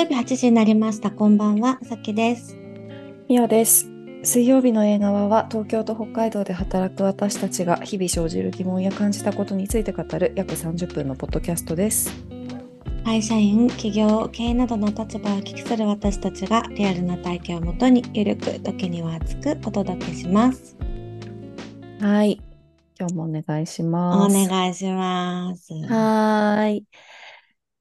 曜日8時になりました。こんばんは、さきです。みおです。水曜日の映画は東京と北海道で働く私たちが日々生じる疑問や感じたことについて語る約30分のポッドキャストです。会社員、企業、経営などの立場を聞きする私たちがリアルな体験をもとにゆるく、時には熱くお届けします。はい。今日もお願いしおます。願いします。はーい。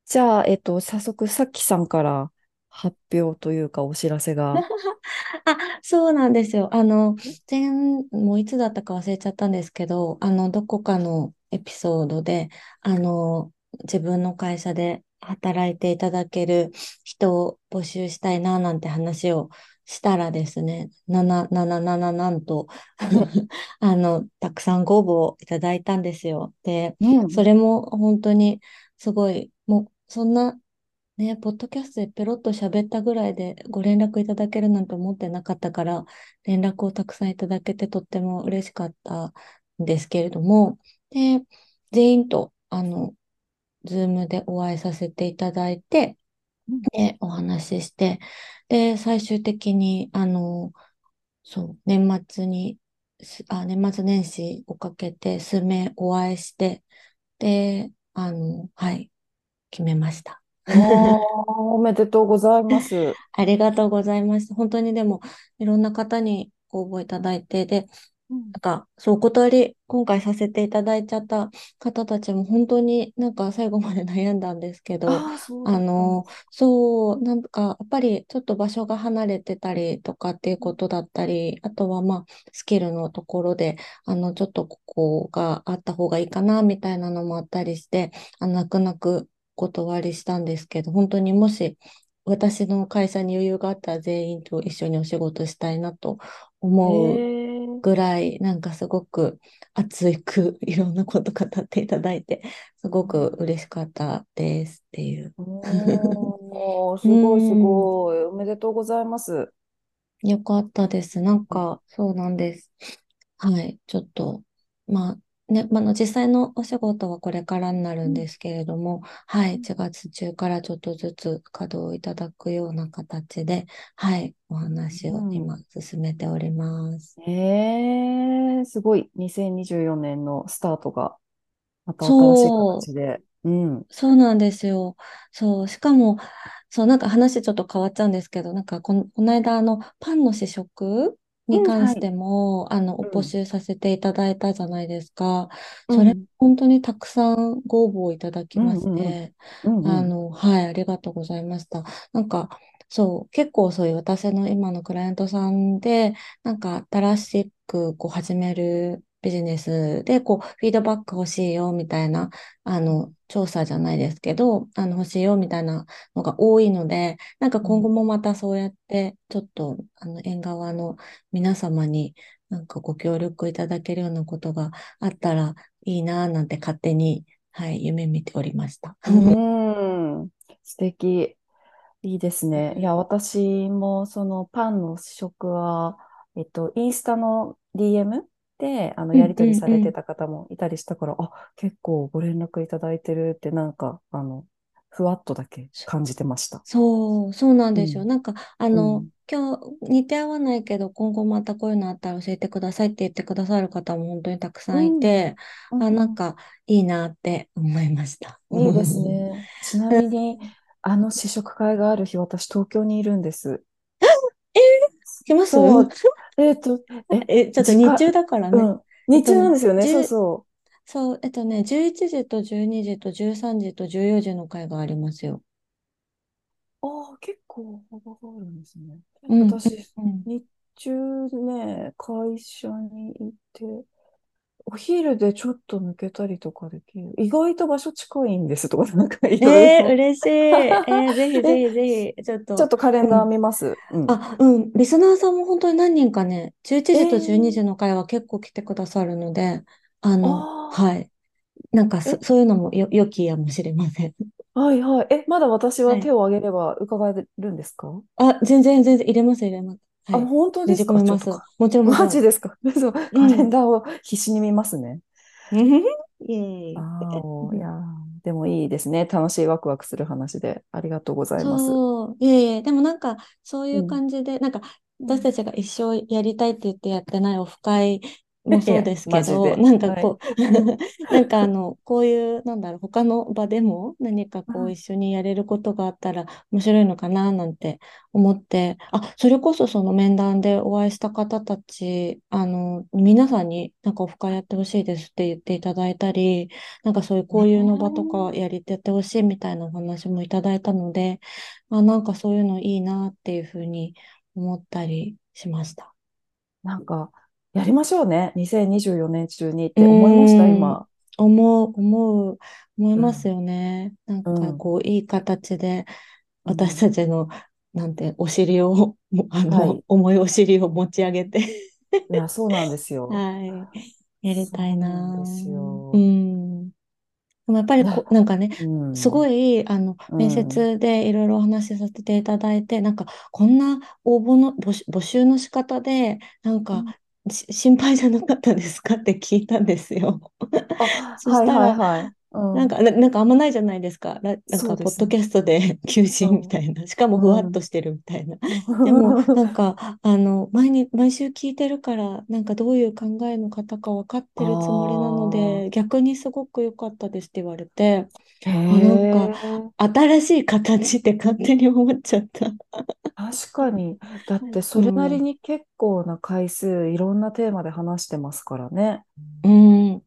じゃあ、えっと、早速、さっきさんから発表というかお知らせが。あ、そうなんですよ。あの、前、もういつだったか忘れちゃったんですけど、あの、どこかのエピソードで、あの、自分の会社で働いていただける人を募集したいな、なんて話をしたらですね、7、7、7、なんと、あの、たくさんご応募をいただいたんですよ。で、うん。それも本当にすごい、そんな、ね、ポッドキャストでペロッと喋ったぐらいでご連絡いただけるなんて思ってなかったから、連絡をたくさんいただけてとっても嬉しかったんですけれども、で、全員と、あの、ズームでお会いさせていただいて、で、お話しして、で、最終的に、あの、そう、年末に、あ、年末年始をかけて数名お会いして、で、あの、はい、決めました。おめでとうございます。ありがとうございました。本当にでも、いろんな方にご応募いただいて、で、うんなんか、そう、お断り、今回させていただいちゃった方たちも本当になんか最後まで悩んだんですけど、あの、そう、なんか、やっぱりちょっと場所が離れてたりとかっていうことだったり、あとはまあ、スキルのところで、あの、ちょっとここがあった方がいいかな、みたいなのもあったりして、あの、泣く泣くお断りしたんですけど、本当にもし、私の会社に余裕があったら全員と一緒にお仕事したいなと思う。ぐらい、なんかすごく熱くいろんなこと語っていただいて、すごく嬉しかったですっていう。おー、すうごいすん、ごい。おめでとうございます。よかったです。なんか、そうなんです。はい、ちょっと、まあ、ね、まあの、実際のお仕事はこれからになるうんんですけれども、はい、1月中からちょっとずつ稼働いただくような形で、はい、お話をうん。今進めております。えー、すごい。2024年のスタートが、また新しいそう、形で。うん。そうなんですよ。そう、しかも、そう、なんか話ちょっと変わっちゃうんですけど、なんかこの、この間、あの、パンの試食にうん、関してはい。も、あの。募集させていただいたじゃないですか。うそれ、ん。本当にたくさんご応募いただきまうん。うん。して、うん。うん。あの、はい、ありがとうございました。なんか、そう、結構そういう私の今のクライアントさんで、なんか新しくこう始めるビジネスで、こう、フィードバック欲しいよ、みたいな、あうん。の、調査じゃないですけど、あの、欲しいよ、みたいなのが多いので、なんかうん。今後もまたそうやって、ちょっと、あの、縁側の皆様になんかご協力いただけるようなことがあったらいいな、なんて勝手に、はい、夢見ておりました。うーん。素敵。いいですね。いや、私もそのパンの試食は、えっと、インスタの DM で、あの、うんやり取りうんうん。されてた方もいたりしたから、あ、結構ご連絡いただいてるって、なんか、あの、ふわっとだけそ感じてました。そう、そうなんうですよ。ん。なんか、あうの、ん。今日似て合わないけど、今後またこういうのあったら教えてくださいって言ってくださる方も本当にたくさいうんん。て、うあ、なんん。かいいなって思いました。うん。いいですね。ちなみに、あの試食会がある日、私、東京にいるんです。えー、来ます？そう。えっと、え、え、ちょっと日中だからね。うん。日中なんですよね。そう10、そそう、えっとね、11時と12時と13時と14時の会がありますよ。う。ああ、結構幅があるんですね。うん、うん、私、うん。日中ね、会社に行って、お昼でちょっと抜けたりとかできる。意外と場所近いんですとか、なんかいろいえー、ろ。嬉しい。えー、ぜひぜえ、ひぜひ、ちょっちょっと、とカレンダーうん。見ます。うん。あ、うん。リスナーさんも本当に何人かね、11え時と12ー、時の会は結構来てくださるので、あの、ああ、はい。なんかそ、え、そういうのもよ、良きやもしれません。はいはい。え、まだ私は。はい手を挙げれば伺えるんですか？あ、全然全然入れます、入れます。はあ、い。ね本当ですか？じ込もちろん。マジですか？そう、うカレンん。ダーを必死に見ますね。イエーイ。ああ、いやー、でもいいですね。楽しいワクワクする話で。ありがとうございます。いえいえ、でもなんか、そういううん。感じで、なんか、うん私たちが一生やりたいって言ってやってないオフ会もそうですけど。なんかはい。こう、なんかあの、こういう、なんだろう、他の場でも何かこう一うん緒にやれることがあったら面白いのかななんて思って、あ、それこそその面談でお会いした方たち、あの、皆さんになんかオフ会やってほしいですって言っていただいたり、なんかそういう交流の場とねかやりてってほしいみたいなお話もいただいたので、あ、なんかそういうのいいなっていうふうに思ったりしました。なんか、やりましょうね。2024年中にっうて思いました、今。思う、思う、思いますうん。よね。なんうん。かこう、いい形で私うん。たちの、なんて、お尻を、もあの、はい。重いお尻を持ち上げていや、そうなんですよ。はい、やりたいななんですぁ。うよ。ん。でもやっぱりこう、なんなかね、うすごん。い、あの、う面ん。接でいろいろお話しさせていただいて、なんか、こんな応募の、募集、募集の仕方で、なんか、心配じゃなかったですかって聞いたんですよ。そしたら、はいはい。うん。なんか、な、なんかあんまないじゃないですか。ラなんか。ポッドキャストで求人みうん。たいな。しかも、ふわっうん。としてるみたいな。でも、なんか、あの、毎日、毎週聞いてるから、なんか、どういう考えの方か分かってるつもりなのあで、逆にすごく良かったですって言われて、なんか、え。新しい形って勝手に思っちゃった。確かに。だってそれなりうん。に結構な回数いろんなテーマで話してますからね。うん。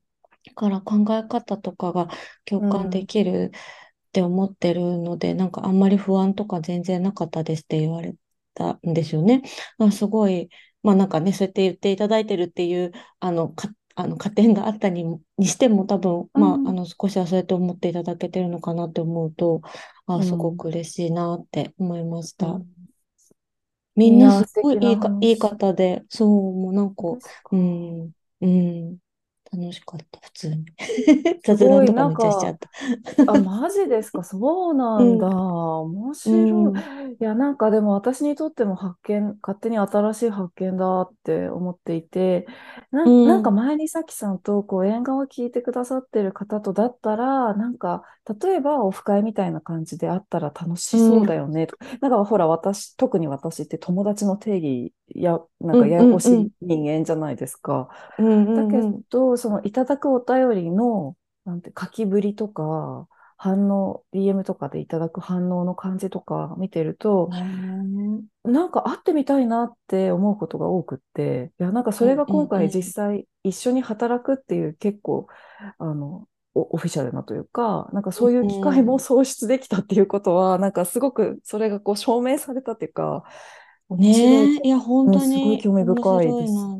だから考え方とかが共感でうん。きるって思ってるので、なんかあんまり不安とか全然なかったですって言われたんですよね。まあ、すごい、まあなんかね、そうやって言っていただいてるっていう、あの、か、あの、加点があったにも、にしても多分、まあ、あうん。の、少しはそうやって思っていただけてるのかなって思うと、あ、すごうん。く嬉しいなって思いました。うんみんなすごいいいか、いい話。方で、そう、もうなんか、うか。ん、うん、楽しかった、普通に。すごい、雑談とかなんか、めっちゃしちゃった。あ、マジですか？そうなんだ。うん、面う白い。ん、いや、なんかでも私にとっても発見、勝手に新しい発見だって思っていて、なうん、なんかん、前にさきさんとこう縁側聞いてくださってる方とだったら、なんか、例えばオフ会みたいな感じであったら楽しそううん、だよねとか。なんかほら、私、特に私って友達の定義や、なんかうん、うん、ややこしいうん、人間じゃないですか。うん、だけうん、ど、そのいただくお便りの、なんて、書きぶりとか、反応、DM とかでいただく反応の感じとか見てると、なんか会ってみたいなって思うことが多くって、いや、なんかそうん、れが今回実ん、際一緒に働くっていう結構、あの、オオフィシャルなというか、なんかそういうう機会もん。創出できたっていうことは、なんかすごくそれがこう証明されたっていうか、ねえ、いや、本うん、当すごい興味深いです。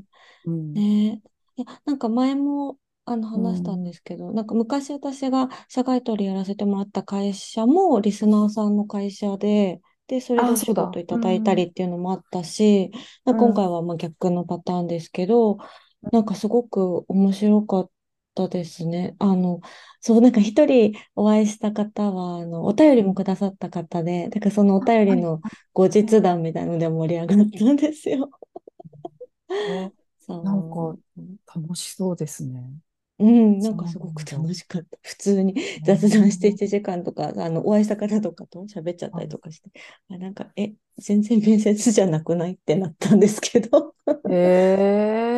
ねえ。いや、なんか前もあのう話したんでん。すけど、なんか昔私が社外取りやらせてもらった会社もリスナーさんの会社で、で、それでお仕事。いただいたうん。りっていうのもあったし、なんか今回うん。はまあ逆のパターンですけど、なんかすごく面白かったですね。あの、そう、なんか一人お会いした方は、あの、お便りうんもくださった方で、だからそのお。便りの後日うん談みたいなので盛り上がったんですよ。ね、なんか。楽しそうですね。うん、なんかすごく。楽しかった。普通に雑談して1ね時間とか、あの、お会いした方とかと喋っちゃっあたりとかして、あ、なんか、え、全然面接じゃなくないってなったんですけど。へえ。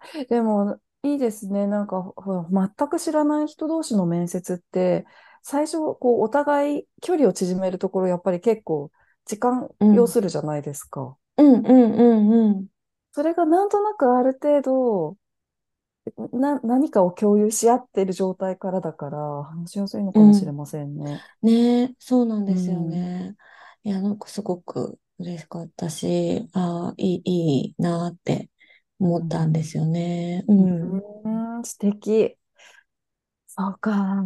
でも、いいですね。なんか、全く知らない人同士の面接って、最初、こう、お互い距離を縮めるところ、やっぱり結構、時間うん、要するじゃないですか。うん、うん、うん、うん。それがなんとなくある程度、な、何かを共有し合ってる状態からだから、話しやすいのかもしれうんませんね。ねえ、そうなんうですよん。ね。いや、なんかすごく嬉しかったし、ああ、いい、いいなって思ったんですよね。ううん。ん、素敵。そうか。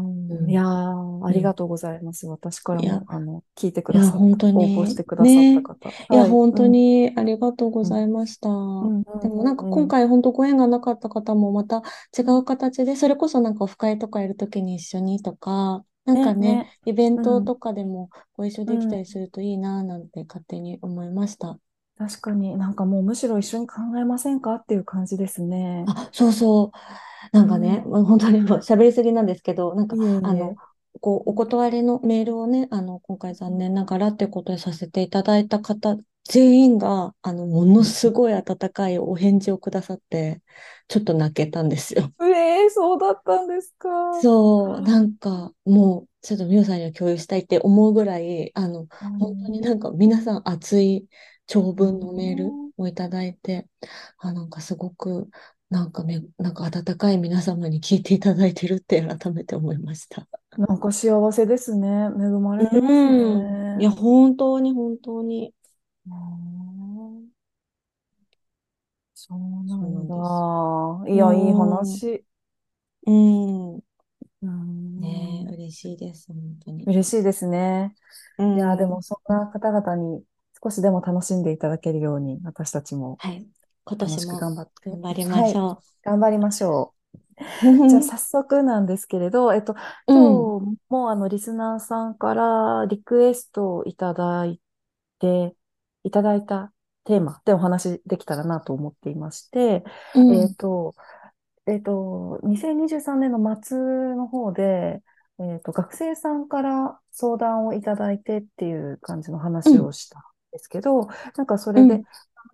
いやあうん。りがとうございます。私からいや、も、あの、聞いてくいや、ださった、本当応募しに、てくださったね。方。いや、はい。本当うん。にありがとうごうん。ざいました。うん。でもなんか。今回本当ご縁がなかった方もまた違う形で、それこそなんかオフ会とかやるときに一緒にとか、なんかね、ね、ね。イベンうん。トとかでもご一緒うん。できたりするといいななんて勝手に思いました。確かになんかもうむしろ一緒に考えませんか？っていう感じですね。あ、そうそう。なんかね、うん。本当にもう喋りすぎなんですけど、なんか、いえあの。こう、お断りのメールをね、あの、今回残念ながらってことでさせていただいた方、全員が、あの、ものすごい温かいお返事をくださって、ちょっと泣けたんですよ。ええそうだったんですか。そう、なんか、もう、ちょっとみおさんには共有したいって思うぐらい、あの、う本当にんなんか皆さん熱い長う文のメールんをいただいて、あ、なんかすごく、なんかね、なんか温かい皆様に聞いていただいてるって改めて思いました。なんか幸せですね。恵まれてますうん。いや、ね。本当に本当に、うんそうなん。だ。いうや、いいん。話。うん。うん。嬉しいです、本当に。嬉しいですね。ういや、でもん。そんな方々に少しでも楽しんでいただけるように、私たちもはい。今年も頑張って。頑張りまはい。しょ頑張りましょう。じゃあう。早速なんですけれど、えっと、うん。今日もあのリスナーさんからリクエストをいただいて、いただいたテーマでお話できたらなと思っていまして、えっうん。と、えっと、2023年の末の方で、えっと、学生さんから相談をいただいてっていう感じの話うん。をしたんですけど、なんかそれでうん。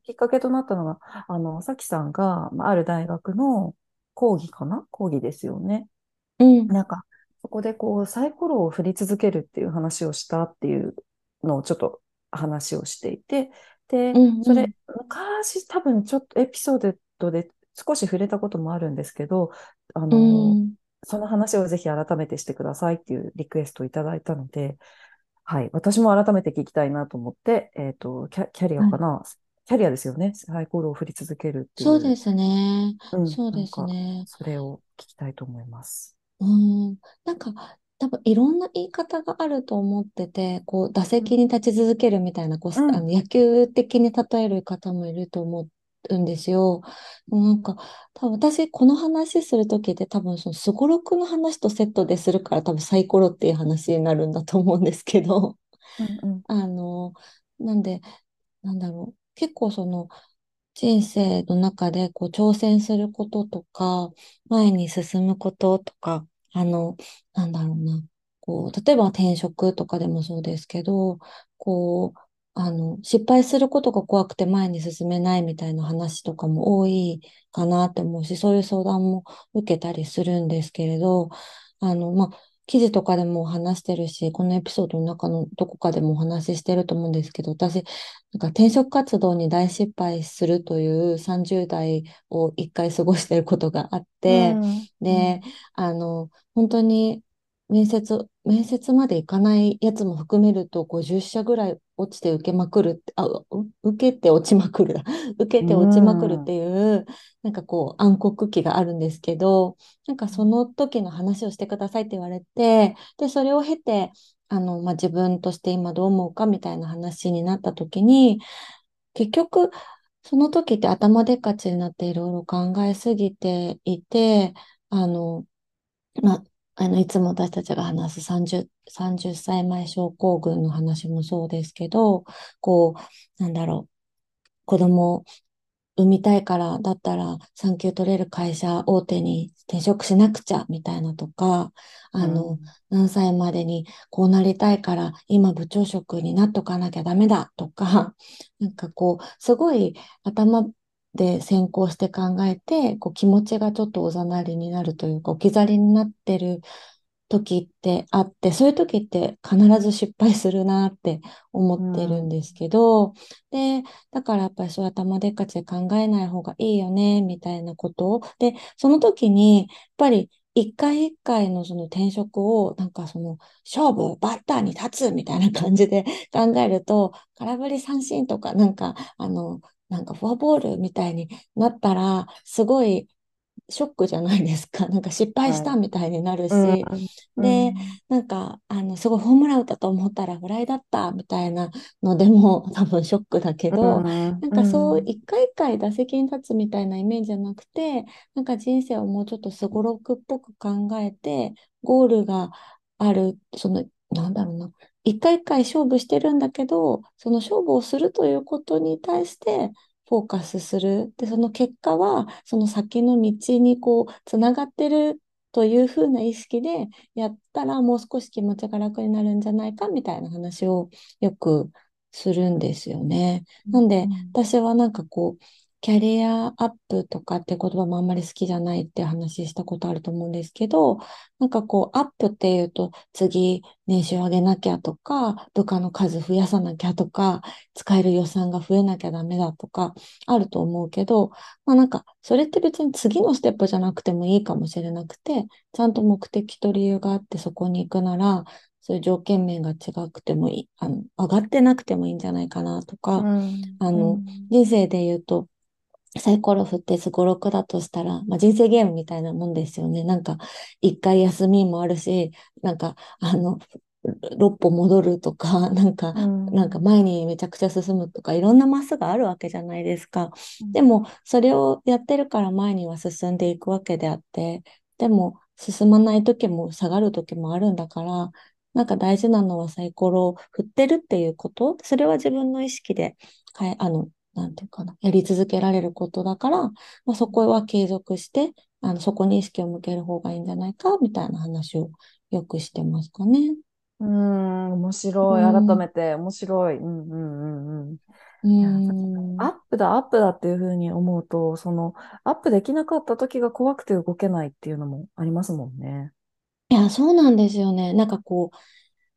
きっかけとなったのが、あの、さきさんが、まあある大学の講義かな？講義ですよね。うん。なんか、そこでこう、サイコロを振り続けるっていう話をしたっていうのをちょっと話をしていて、で、うん。それ、うん。昔多分ちょっとエピソードで少し触れたこともあるんですけど、あうの、ん。その話をぜひ改めてしてくださいっていうリクエストをいただいたので、はい、私も改めて聞きたいなと思って、えっと、キャ、キャリアはいかな？キャリアですよね。サイコロを振り続けるっていう、そうですね。うん、そうですね。それを聞きたいと思います。うん。なんか、多分いろんな言い方があると思ってて、こう、打うん席に立ち続けるみたいな、こう、うん、あの野球的に例える方もいると思うんですよ。なんか、多分私、この話するときって多分、その、すごろくの話とセットでするから、多分サイコロっていう話になるんだと思うんですけど、うん、うん、あの、なんで、なんだろう。結構その、人生の中でこう挑戦することとか、前に進むこととか、あの、なんだろうな、こう、例えば転職とかでもそうですけど、こう、あの、失敗することが怖くて前に進めないみたいな話とかも多いかなって思うし、そういう相談も受けたりするんですけれど、あの、まあ、記事とかでも話してるし、このエピソードの中のどこかでもお話ししてると思うんですけど、私、なんか転職活動に大失敗するという30代を一回過ごしていることがあって、うん、うで、ん、あの、本当に面接、面接まで行かないやつも含めると50社ぐらい落ちて受けまくるって、あ、う受けて落ちまくるだ。受けうて落ちまくるってん、いう、なんかこう暗黒期があるんですけど、なんかその時の話をしてくださいって言われて、で、それを経て、あの、まあ、自分として今どう思うかみたいな話になった時に、結局、その時って頭でっかちになっていろいろ考えすぎていて、あの、まあ、あの、いつも私たちが話す30、30歳前症候群の話もそうですけど、こう、なんだろう、子供産みたいから、だったら産休取れる会社大手に転職しなくちゃ、みたいなとか、あの、うん、何歳までにこうなりたいから、今部長職になっとかなきゃダメだ、とか、なんかこう、すごい頭で先行して考えて、こう気持ちがちょっとおざなりになるというか、置き去りになってる時ってあって、そういう時って必ず失敗するなって思うってるんん、ですけど、で、だからやっぱりそういう頭でっかちで考えない方がいいよね、みたいなことを。で、その時に、やっぱり一回一回のその転職を、なんかその勝負、バッターに立つみたいな感じで考えると、空振り三振とか、なんか、あの、なんかフォアボールみたいになったら、すごいショックじゃないですか。なんか失敗しはい。たみたいになるうん、し、うで、ん、なんか、あの、すごいホームラン打ったと思ったらフライだったみたいなのでも多分ショックだけうど、ん、なんうかそうん、一回一回打席に立つみたいなイメージじゃなくて、なんか人生をもうちょっとすごろくっぽく考えて、ゴールがある、その、なんだろうな、一回一回勝負してるんだけど、その勝負をするということに対してフォーカスする。で、その結果は、その先の道にこう、つながってるというふうな意識でやったらもう少し気持ちが楽になるんじゃないかみたいな話をよくするんですよね。なんでうん私はなんかこうキャリアアップとかって言葉もあんまり好きじゃないって話したことあると思うんですけど、なんかこうアップっていうと次年収上げなきゃとか、部下の数増やさなきゃとか、使える予算が増えなきゃダメだとかあると思うけど、まあなんかそれって別に次のステップじゃなくてもいいかもしれなくて、ちゃんと目的と理由があってそこに行くなら、そういう条件面が違くてもいい、あの、上がってなくてもいいんじゃないかなとうか、んあの、うん。人生で言うと、サイコロ振ってすごろくだとしたら、まあ、人生ゲームみたいなもんですよね。なんか、一回休みもあるし、なんか、あの、六歩戻るとか、なんか、うんなんか前にめちゃくちゃ進むとか、いろんなマスがあるわけじゃないですか。うんでも、それをやってるから前には進んでいくわけであって、でも、進まない時も下がる時もあるんだから、なんか大事なのはサイコロを振ってるっていうこと、それは自分の意識で変え、あの、なんていうかな、やり続けられることだから、まあ、そこは継続して、あの、そこに意識を向ける方がいいんじゃないか、みたいな話をよくしてますかね。うん、面う白い。改ん、めて面白い。うんうんうんうん。アん。ップだ、アップだっていうふうに思うと、その、アップできなかった時が怖くて動けないっていうのもありますもんね。いや、そうなんですよね。なんかこう、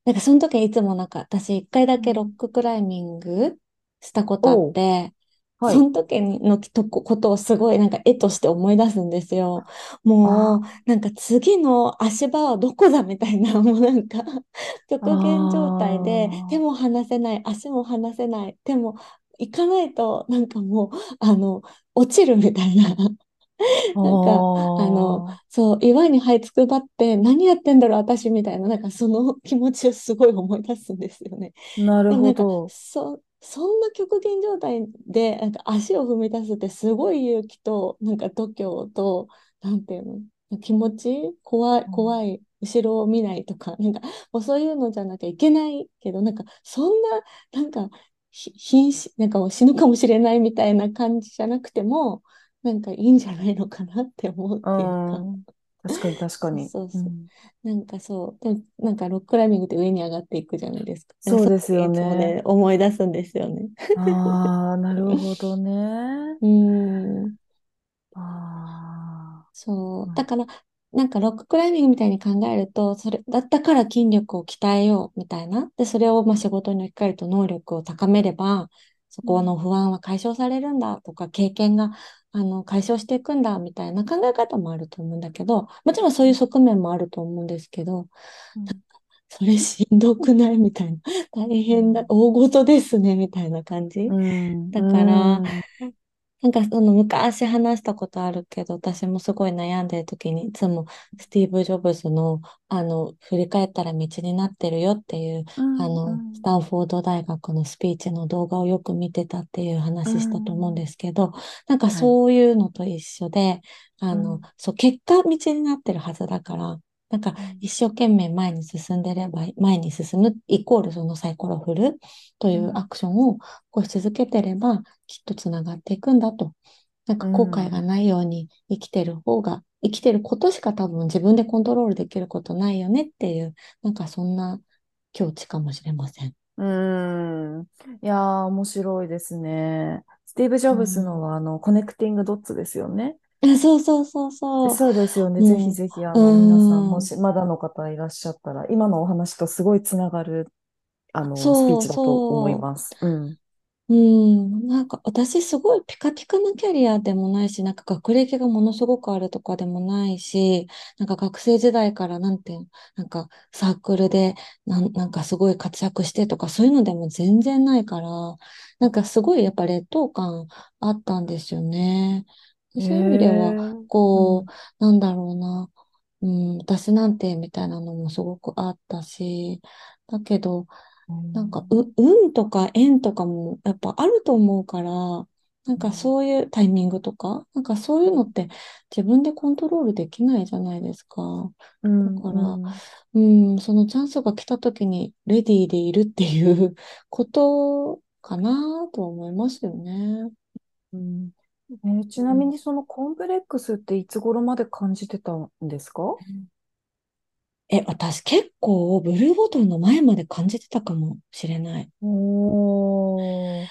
なんかその時いつもなんか私一回だけロッうんククライミングしたことあって、はい。その時のとこことをすごいなんか絵として思い出すんですよ。もうあなんか次の足場はどこだみたいな、もうなんかあ、極限状態で手あも離せない、足も離せない、でも行かないとなんかもうあの落ちるみたいな。あ、なんか、あの、そう、岩に這いつくばって、何やってんだろう、私みたいな、なんかその気持ちをすごい思い出すんですよね。なるでもなんか、ほど。そ、そんな極限状態で、なんか足を踏み出すってすごい勇気と、なんか度胸と、なんていうの、気持ち怖い、うん怖い、後ろを見ないとか、なんか、もうそういうのじゃなきゃいけないけど、なんか、そんな、なんか、ひ瀕死、なんか死ぬかもしれないみたいな感じじゃなくても、なんかいいんじゃないのかなって思うっうていうか。ん。確かに確かに。そうそう。うん。なんかそう。でも、なんかロッククライミングって上に上がっていくじゃないですか。そうですよね。ね、思い出すんですよね。ああ、なるほどね。うーん。あそう。あ、だから、なんかロッククライミングみたいに考えると、それ、だったから筋力を鍛えようみたいな。で、それをまあ仕事に置き換えると能力を高めれば、そこの不安は解消されるんだとか、経験があの解消していくんだみたいな考え方もあると思うんだけど、もちろんそういう側面もあると思うんですけど、うんそれしんどくないみたいな。大変だ、大事ですねみたいな感じ。うん、だから、うん、なんかその昔話したことあるけど、私もすごい悩んでる時にいつもスティーブ・ジョブズの、あの、振り返ったら道になってるよっていう、うん、うあの、スん、タンフォード大学のスピーチの動画をよく見てたっていうう話したと思うんでん、すけど、なんかはい、そういうのと一緒で、あの、うん、そう、結果道になってるはずだから、なんかうん、一生懸命前に進んでれば、前に進むイコールそのサイコロ振るというアうん、クションを起こし続けてれば、きっとつながっていくんだと。なんうか後悔がん、ないように生きてる方が、生きてることしか多分自分でコントロールできることないよねっていう、なんかそんな境地かもしれません。うんいやー、面白いですね。スティーブ・ジョブズうん。のは、あの、コネクティング・ドッツですよね。あ、そうそうそうそそうですよね。う。ぜひもぜひ、あう、の、皆さん、も。し、まだの方いらっしゃったら、今のお話とすごいつながる、あの、スピーそうチだと思いそます。うん。う。うん。なんか私すごいピカピカなキャリアでもないし、なんか学歴がものすごくあるとかでもないし、なんか学生時代からなんていうの、なんかサークルでなん、なんかすごい活躍してとかそういうのでも全然ないから、なんかすごいやっぱ劣等感あったんですよね。そういう意味では、えこう、うん。なんだろうな。うん、私なんてみたいなのもすごくあったし、だけど、うなんか、う、ん。運とか縁とかもやっぱあると思うから、なんかうんそういうタイミングとか、なんかそういうのって自分でコントロールできないじゃないですか。うん、だから、うん、うん、そのチャンスが来た時にレディーでいるっていうことかなとは思いますよね。うん。えーちなみにそのコンプレックスっていつ頃まで感じてたんですか？え、私結構ブルーボトルの前まで感じてたかもしれない。おー、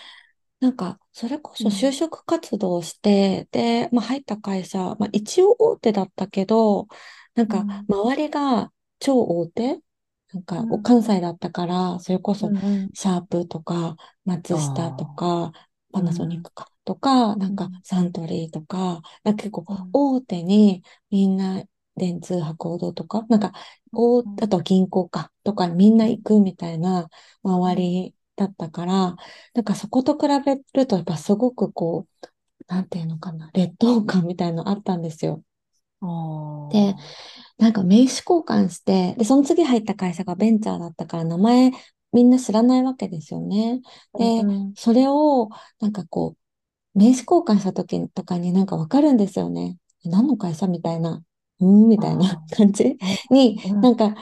なんか、それこそ就うん、職活動をして、で、まあ入った会社、まあ一応大手だったけど、なんかうん、周りが超大手なんか、おうん、関西だったから、それこそ、うん、うん。シャープとか、あ松下とあ、か、パナソニッうん、クか、とか、なんか、うん、サントリーとか、なんか結構、うん、大手に、みんな、電通博報とか、なんか、大、あと銀行か、とか、みんな行くみたいな周うん、りだったから、なんかそこと比べると、やっぱすごくこう、なんていうのかな、劣等感みたいのあったんですよ。あで、あ、なんか名刺交換して、で、その次入った会社がベンチャーだったから名前みんな知らないわけですよね。で、うん、うん、それをなんかこう、名刺交換した時とかになんかわかるんですよね。何の会社みたいな、うーん、みたいなあ感じ？あ、に、うん、なんか、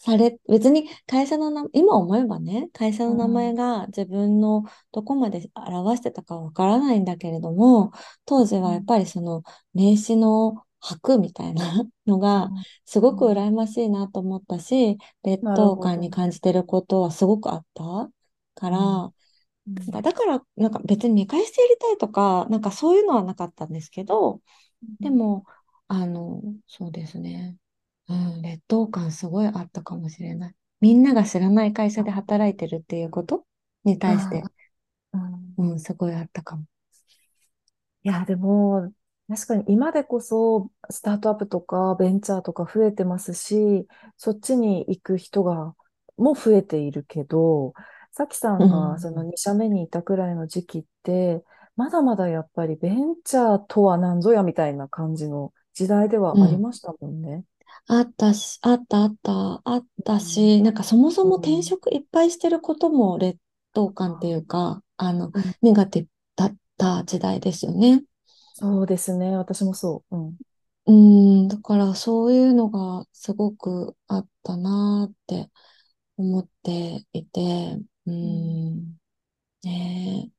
され、別に会社の名、今思えばね、会社の名前うん、が自分のどこまで表してたかわからないんだけれども、当時はやっうん、ぱりその名刺の箔みたいなのが、うん、すごくうん。羨ましいなと思ったし、劣等感に。感じてることはすごくあったかうん、ら、なんかうん、だから、なんか別に見返してやりたいとか、なんかそういうのはなかったんですけど、でも、あの、そうですね。うん、劣等感すごいあったかもしれない。みんなが知らない会社で働いてるっていうことに対して、うん、うん、すごいあったかも。いや、でも、確かに今でこそ、スタートアップとかベンチャーとか増えてますし、そっちに行く人が、も増えているけど、さきさうんがそのん、2社目にいたくらいの時期って、まだまだやっぱりベンチャーとは何ぞやみたいな感じの時代ではありうん。ましたもんね。あったし、あったあった、あったうん。し、なんかそもそも転うん。職いっぱいしてることも劣等感っていうか、あの、うんネガティブだった時代ですよね。そうですね。私もそう。うん。うん、だからそういうのがすごくあったなーって思っていて、ううんん、ね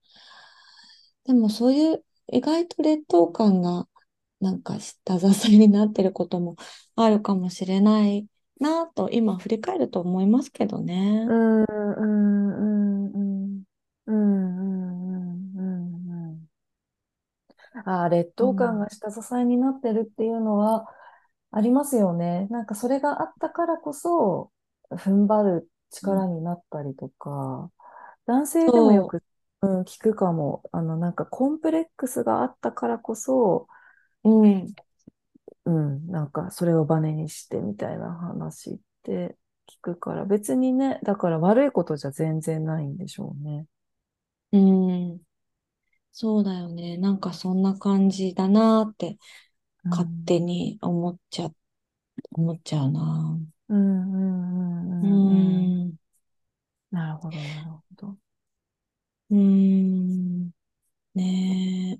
え。でもそういう意外と劣等感がなんか下支えになってることもあるかもしれないなと今振り返ると思いますけどね。うん、うん、うん、うん、うん、うん、うん。ああ、劣等感うん、が下支えになってるっていうのはありますよね。なんかそれがあったからこそ、踏ん張る力になったりとか、男性でもよそく、うん、聞くかも。あの、なんかコンプレックスがあったからこそ、う、うん、うん、なんかそれをバネにしてみたいな話って聞くから、別にね、だから悪いことじゃ全然ないんでしょうね。うん、そうだよね。なんかそんな感じだなってう勝手ん、に思っちゃ、思っちゃうな。うん、うん、ううん、うん。うんん、なるほど、なるほど。うん、ね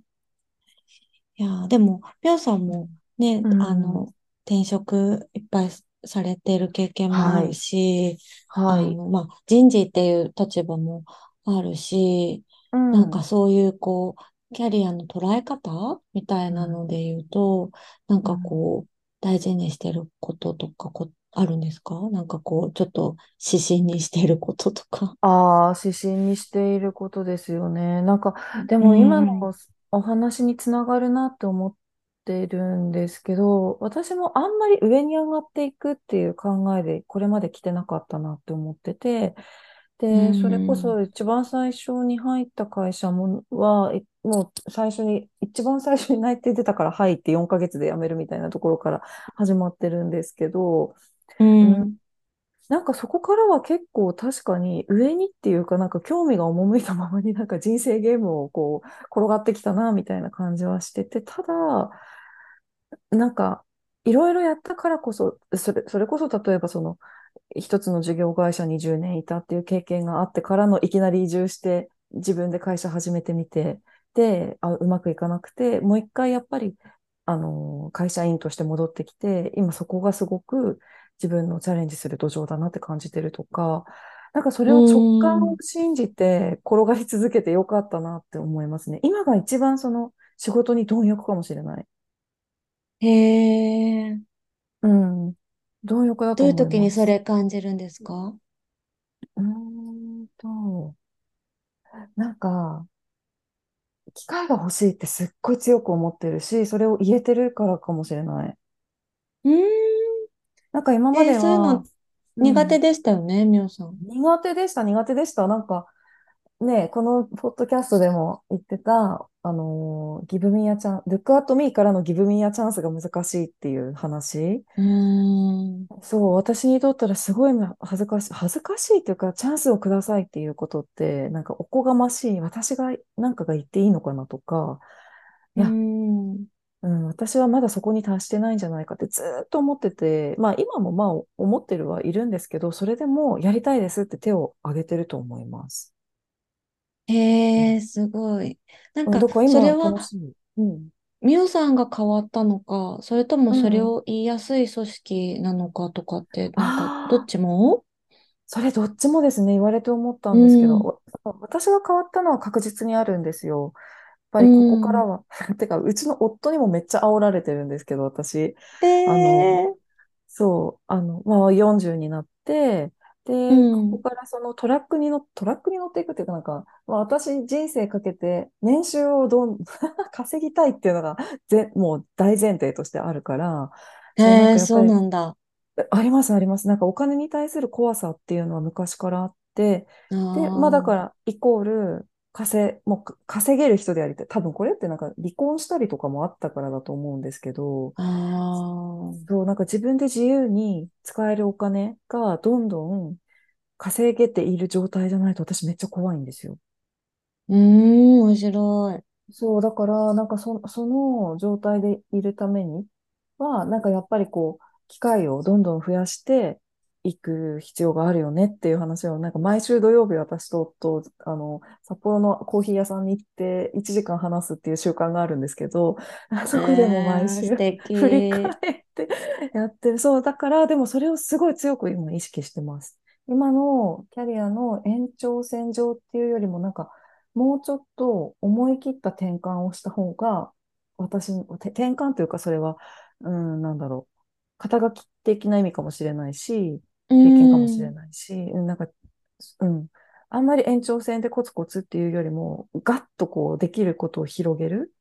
え。いやー、でも、ぴょんさんもね、うん、うんあの、転職いっぱいされてる経験もあるはい。し、はい。あの、まあ、人事っていう立場もあるし、うん。なんかうん。そういう、こう、キャリアの捉え方みたいなので言うと、なんかうんこう、大事にしてることとかこ、あるんですか？なんかこう、ちょっと指針にしてることとか。ああ、指針にしていることですよね。なんか、でうも今のん、お話につながるなって思ってるんですけど、私もあんまり上に上がっていくっていう考えでこれまで来てなかったなって思ってて、うで、それこん、そ一番最初に入った会社もは、いもう最初に、一番最初に内定出たから入って4ヶ月で辞めるみたいなところから始まってるんですけど、ううん。ん、なんかそこからは結構確かに上にっていうかなんか興味が赴いたままになんか人生ゲームをこう転がってきたなみたいな感じはしてて、ただなんかいろいろやったからこそ、それ、それこそ例えばその一つの事業会社に10年いたっていう経験があってからのいきなり移住して自分で会社始めてみて、で、あ、うまくいかなくて、もう一回やっぱりあの、会社員として戻ってきて、今そこがすごく自分のチャレンジする土壌だなって感じてるとか、なんかそれうを直感をん、信じて転がり続けてよかったなって思いますね。今が一番その仕事に貪欲かもしれない。へえ。うん。貪欲だとどういう時にそ。れ感じるんですか？うーんと、なんか、機会が欲しいってすっごい強く思ってるし、それを言えてるからかもしれない。うーん。なんか今まえーでは、そういうのうん、苦手でしたよね、みおさん。苦手でした、苦手でした。なんか、ね、このポッドキャストでも言ってた、あのーギブミーアチャン、ルックアットミーからのギブミーアチャンスが難しいっていう話。うーん。そう、私にとったらすごい恥ずかしい、恥ずかしいっていうか、チャンスをくださいっていうことって、なんかおこがましい、私がなんかが言っていいのかなとか、いや、ん。うん、私はまだそこに達してないんじゃないかってずーっと思ってて、まあ今もまあ思ってるはいるんですけど、それでもやりたいですって手を挙げてると思います。へえ、すごい。なんうん、か、だから今それは、楽しい。うん。みおさんが変わったのか、それともそれうん。を言いやすい組織なのかとかって、なんか、どっああ、ちも？それどっちもですね、言われて思ったうんですけど、ん。わ私が変わったのは確実にあるんですよ。やっぱうりここからん。は、てか、うちの夫にもめっちゃ煽られてるんですけど、私。えあの、え、そう、あの、まあ、40になって、うで、ここん。からそのトラックに乗、トラックに乗っていくっていうかなんか、まあ、私人生かけて年収をどん、稼ぎたいっていうのがぜ、もう大前提としてあるから、そええ、そうなんだ。あります、あります。なんかお金に対する怖さっていうのは昔からあって、あで、まあだかあ、ら、イコール、稼、もうか稼げる人でありたい。多分これってなんか離婚したりとかもあったからだと思うんですけど、そう、なんか自分で自由に使えるお金がどんどん稼げている状態じゃないと私めっちゃ怖いんですよ。うーん、面白い。そう、だから、なんかそ、その状態でいるためには、なんかやっぱりこう、機会をどんどん増やしていく必要があるよねっていう話を、なんか毎週土曜日私と夫、あの、札幌のコーヒー屋さんに行って1時間話すっていう習慣があるんですけど、え そこでも毎え、素週振り返敵。ってやってる。そう、だから、でもそれをすごい強く今意識してます。今のキャリアの延長線上っていうよりも、なんか、もうちょっと思い切った転換をした方が、私転換というかそれは、うん、なんだろう。肩書き的な意味かもしれないし、う経験かもしれん、ないし、うんなんか、うん。あんまり延長線でコツコツっていうよりも、ガッとこうできることを広げる、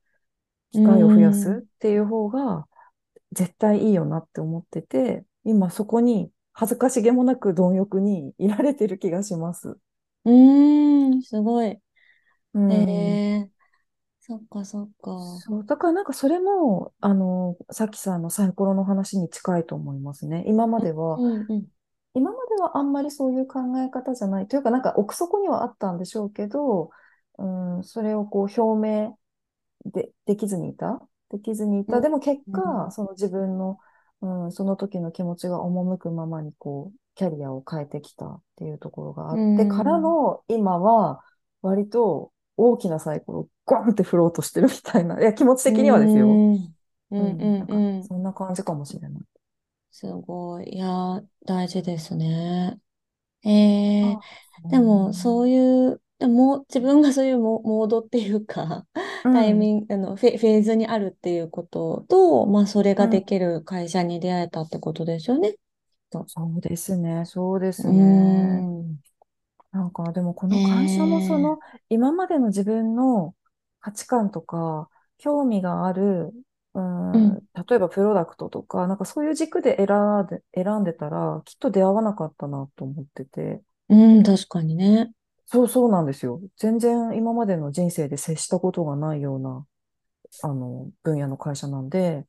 う機会を増やすっん、ていう方が絶対いいよなって思ってて、今そこに恥ずかしげもなく貪欲にいられてる気がします。うん、すごい。うえん。え、そっかそっか。そう、だからなんかそれも、あの、さっきさんのサイコロの話に近いと思いますね。今までは、うん、うん、今まではあんまりそういう考え方じゃない。というか、なんか奥底にはあったんでしょうけど、うん、それをこう表明で、できずにいた？できずにいた。うん、でも結果、うん、その自分の、うん、その時の気持ちが赴くままにこう、キャリアを変えてきたっていうところがあうってからん、の今は、割と大きなサイクルをゴンって振ろうとしてるみたいな。いや、気持ちう的にはですよ。ん、うん、ううん。うん。そんな感じかもしれない。すごい。いや、大事ですね。えー、あ、うでも、そん。ういう、でも、自分がそういうモ、モードっていうか、うん。タイミング、あの、フェ、フェーズにあるっていうことと、まあ、それうん。ができる会社に出会えたってことですよね。と。そうですね。そうでうすね。ーん。なんか、でもこえの会社のその、ー、今までの自分の価値観とか、興味がある、うん、うん、例えばプロダクトとか、なんかそういう軸で選んで、選んでたら、きっと出会わなかったなと思ってて。うん、確かにね。そうそうなんですよ。全然今までの人生で接したことがないような、あの、分野の会社なんで、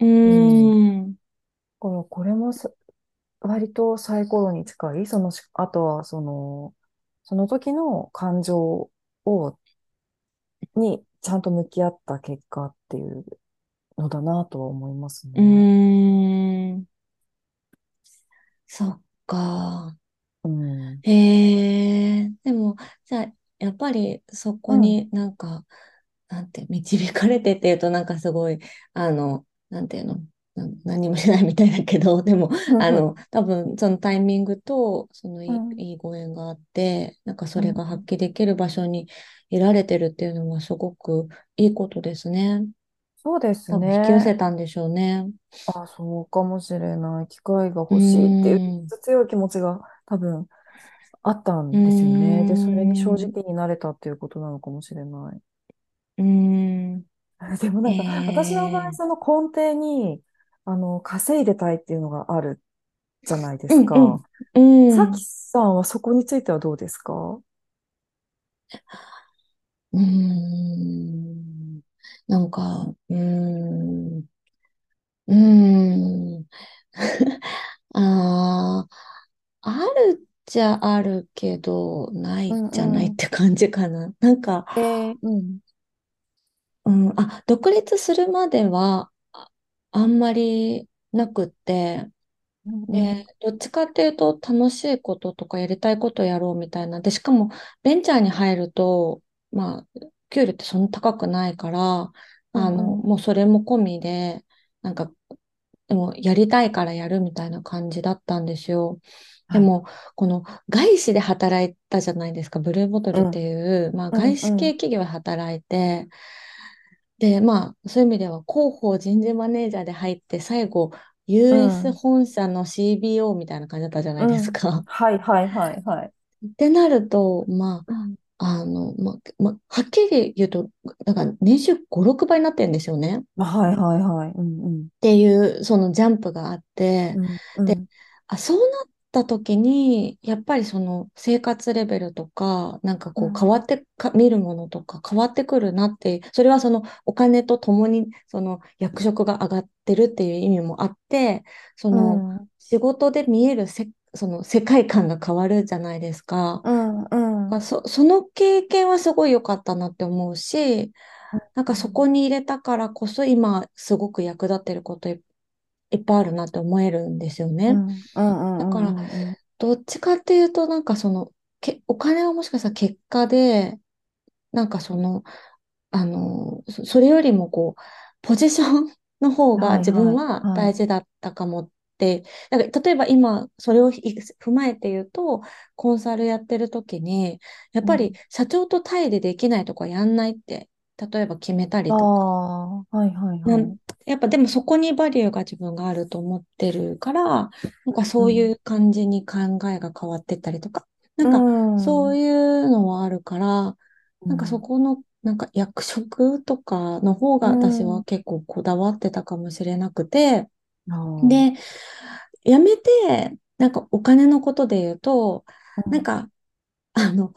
うん。ん、これこれもさ割とサイコロに近い、そのし、あとはその、その時の感情を、にちゃんと向き合った結果っていうのだなとは思いますうーね。ん、そっか。うん。へえ、でも、じゃあ、やっぱりそうん。こになんか、なんて、導かれてっていうとなんかすごい、あの、なんていうの、な何もしないみたいだけど、でも、あうんの、多分そのタイミングと、そのいい、うんいいご縁があって、なんかそれうんが発揮できる場所にいられてるっていうのはすごくいいことですね。そうです多分引き寄せね。たんでしょうね。あ、そうかもしれない。機会が欲しいっていうん、強い気持ちが多分あったうーんですよね。で、それに正ん、直になれたっていうことなのかもしれない。うーん、でもなへんか、私の場合、え、その根底に、あの、稼いでたいっていうのがあるじゃないでうん、うすか。ん、うさきん、さんはそこについてはどうですか？うーん、なんか、うーん、うーん。ああ、あるっちゃあるけど、なういじゃないっ。て感じかな。なんか、えー、うん。うん、あ、独立するまでは、あ、あんまりなくって、うんうん。で、どっちかっていうと楽しいこととかやりたいことやろうみたいな。で、しかもベンチャーに入ると、まあ、給料ってそんな高くないから、あの、うんうん。もうそれも込みで、なんか、でもやりたいからやるみたいな感じだったんですよ。ではい。も、この外資で働いたじゃないですか。ブルーボトルってうん。いう、まあ、うん外資系うん。企業で働いて、で、まあ、そういう意味では広報人事マネージャーで入って、最後、う US ん。本社の CBO みたいな感じだったじゃないですうん。か。はいはいはいはい。ってなると、まうん。あ、あの、まあ、まあ、はっきり言うと、なんか年収5、6倍になってるんですよね。っはいはいはい。うんうん。ていう、そのジャンプがあって、うんうで、ん。あ、そうなった時に、やっぱりその生活レベルとか、なんかこう変わうん。ってか、見るものとか変わってくるなって、それはそのお金とともにその役職が上がってるっていう意味もあって、そのうん。うん。仕事で見えるせ、その世界観が変わるじゃないですか。うん。あそ、その経験はすごい良かったなって思うし、なんかそこに入れたからこそ今すごく役立ってることい、いっぱいあるなって思えるんですよね。だから。どっちかっていうと、なんかその、け、お金はもしかしたら結果で、なんかその、あの、そ、それよりもこう、ポジションの方が自分は大はい。事だったかもなんか例えば今、それをい踏まえて言うと、コンサルやってる時に、やっぱりうん。社長とタイでできないとかやんないって、例えば決めたありとか、あ、はいはいなん、はい。やっぱでもそこにバリューが自分があると思ってるから、なんかうん。そういう感じに考えが変わってったりとか、なうんかそうん。いうのはあるから、なんかそうん。このなんか役職とかの方がう私はん。結構こだわってたかもしれなくて。で、辞めて、なんかお金のことで言うと、なんうんかあの、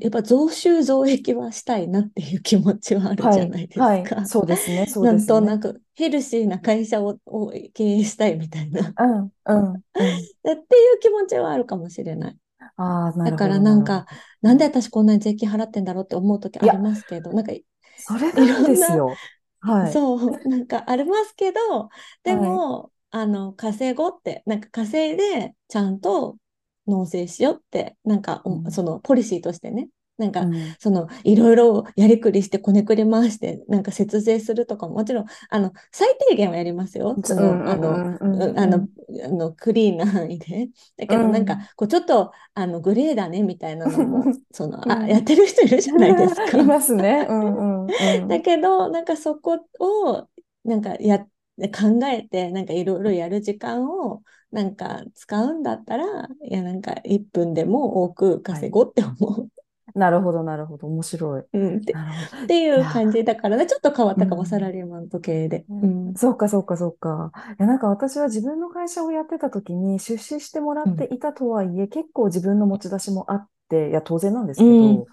やっぱ増収増益はしたいなっていう気持ちはあるはい、じゃないではい。すか。そうですね、そうなんですね。となくヘルシーな会社を、を経営したいみたいな。うん、うん、うん。っていう気持ちはあるかもしれない。ああ、なだからるほど、ななんか、なんでん私こんなに税金払ってんだろうって思う時ありいや、ますけど、なんかい、それいなんですよ。はい、そう、なんかありますけど、ではい。も、あの、稼ごうって、なんか稼いでちゃんと納税しようって、なんかお、うん、そのポリシーとしてね、なんか、うん、その、いろいろやりくりして、こねくり回して、なんか節税するとかも、もちろん、あの、最低限はやりますよ。その、あの、うん、うん、うあの、うん、あのクリーンな範囲で。だうけど、なんか、ん、こう、ちょっと、あの、グレーだね、みたいなのも、その、あ、やっうん。てる人いるじゃないですいか。ますね。うん、うん、う だん。けど、なんかそこを、なんかや、考えて、なんかいろいろやる時間を、なんか使うんだったら、いや、なんか1分でも多くはい。稼ごうって思う。なるほど、なるほど。面白い。うん、って。っていう感じだからね、ちょっと変わっうたかも、サラん。リーマンと経営で。うんうん。そうか、そうか、そうか。いや、なんか私は自分の会社をやってた時に出資してもらうん。っていたとはいえ、結構自分の持ち出しもあって、いや、当然なんですうけど、ん。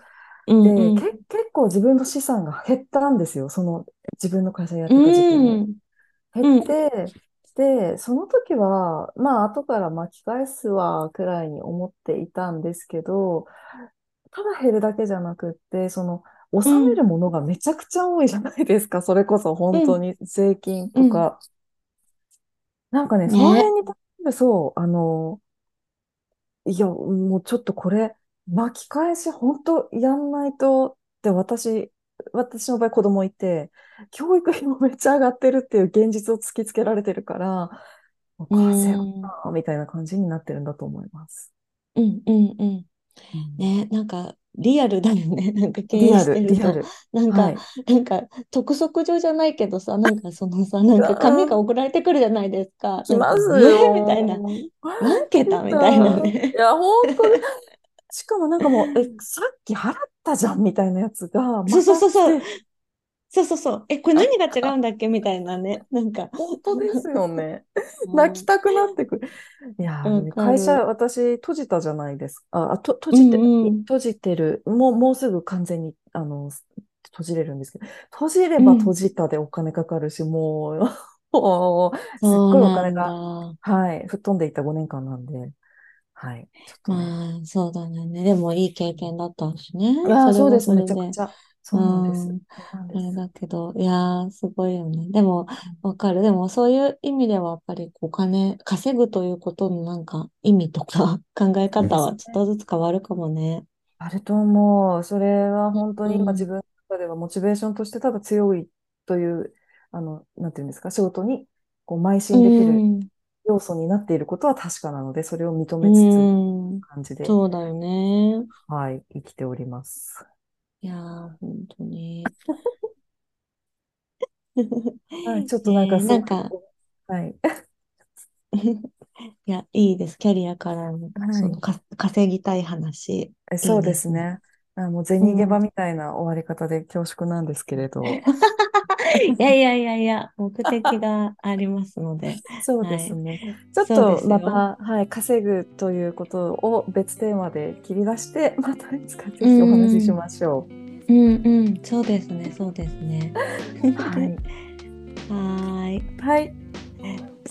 うん。うん。結構自分の資産が減ったんですよ。その自分の会社やっうてた時期に。ん。減っうん。て、で、その時は、まあ、後から巻き返すわ、くらいに思っていたんですけど、ただ減るだけじゃなくって、その、納めるうん。ものがめちゃくちゃ多いじゃないですか。それこそ本うん。当に税金うん。とか。なんかね、そのね。辺に対する、そう、あの、いや、もうちょっとこれ、巻き返し本当やんないとって私、私の場合子供いて、教育費もめっちゃ上がってるっていう現実を突きつけられてるから、もうう稼ぐん、なみたいな感じになってるんだと思います。うん、うん、うん。うんね、なんか、リアルだよね。なんか経営してると。なんか、はい。なんか、督促状じゃないけどさ、なんかそのさ、なんか紙がうん送られてくるじゃないですか。来ますなんか、えー？みたいな。よ。何桁？み来たいなた。いね。や、本当に。しかもなんかもう、え、さっき払ったじゃんみたいなやつが、そうそうそうそう。そうそうそう。え、これあ何が違うんだっけ？みたいなね。なんか。本当ですよね。う ん泣きたくなってくる。いや会社、る。私、閉じたじゃないですか。あ、あと、閉うじて、んうん。閉じてる。もう、もうすぐ完全に、あの、閉じれるんですけど、閉じれうん。ば閉じたでお金かかるし、もう、もうすっごいお金が、だ。はい、吹っ飛んでいった5年間なんで、はい。まあ、そうだね。でもいい経験だったしね。いやー、そうです。め。ちゃくちゃ。うそうです。うなんあれ。だけど、いやー、すごいよね。でも、わかる。でも、そういう意味では、やっぱり、お金、稼ぐということのなんか、意味とか、考え方はちょっとずつ変わるかもね。あると思う。それは本当うに今自ん。分の中ではモチベーションとしてただ強いという、あの、なんていうんですか、仕事にこう邁う進できるん。要素になっていることは確かなので、それを認うめつつん。感じで、そうだよね。はい、生きております。いやー、本当に。はい、ちょっとなんかねえ、すごい、なんか、はい、いや、いいです。キャリアからの、はい、そのか、稼ぎたい話、そうでですね。すね。あもうう銭ゲバん。みたいな終わり方で恐縮なんですけれど、いやいやいやいや、目的がありますので、そうはい。ですね。ちょっと。また、はい、稼ぐということを別テーマで切り出して、またいつかぜうひお話ししん、ましょうん、うん、そうですね、そうですね。う。はい。はーい。はい。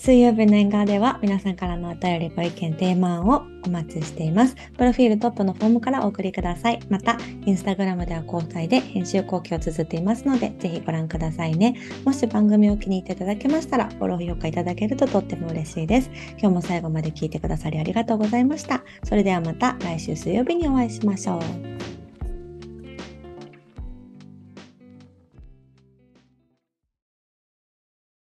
水曜日の縁側では皆さんからのお便りご意見テーマ案をお待ちしています。プロフィールトップのフォームからお送りください。また、インスタグラムでは交代で編集後期を綴っていますので、ぜひご覧くださいね。もし番組を気に入っていただけましたら、フォロー評価いただけるととっても嬉しいです。今日も最後まで聞いてくださりありがとうございました。それではまた来週水曜日にお会いしましょう。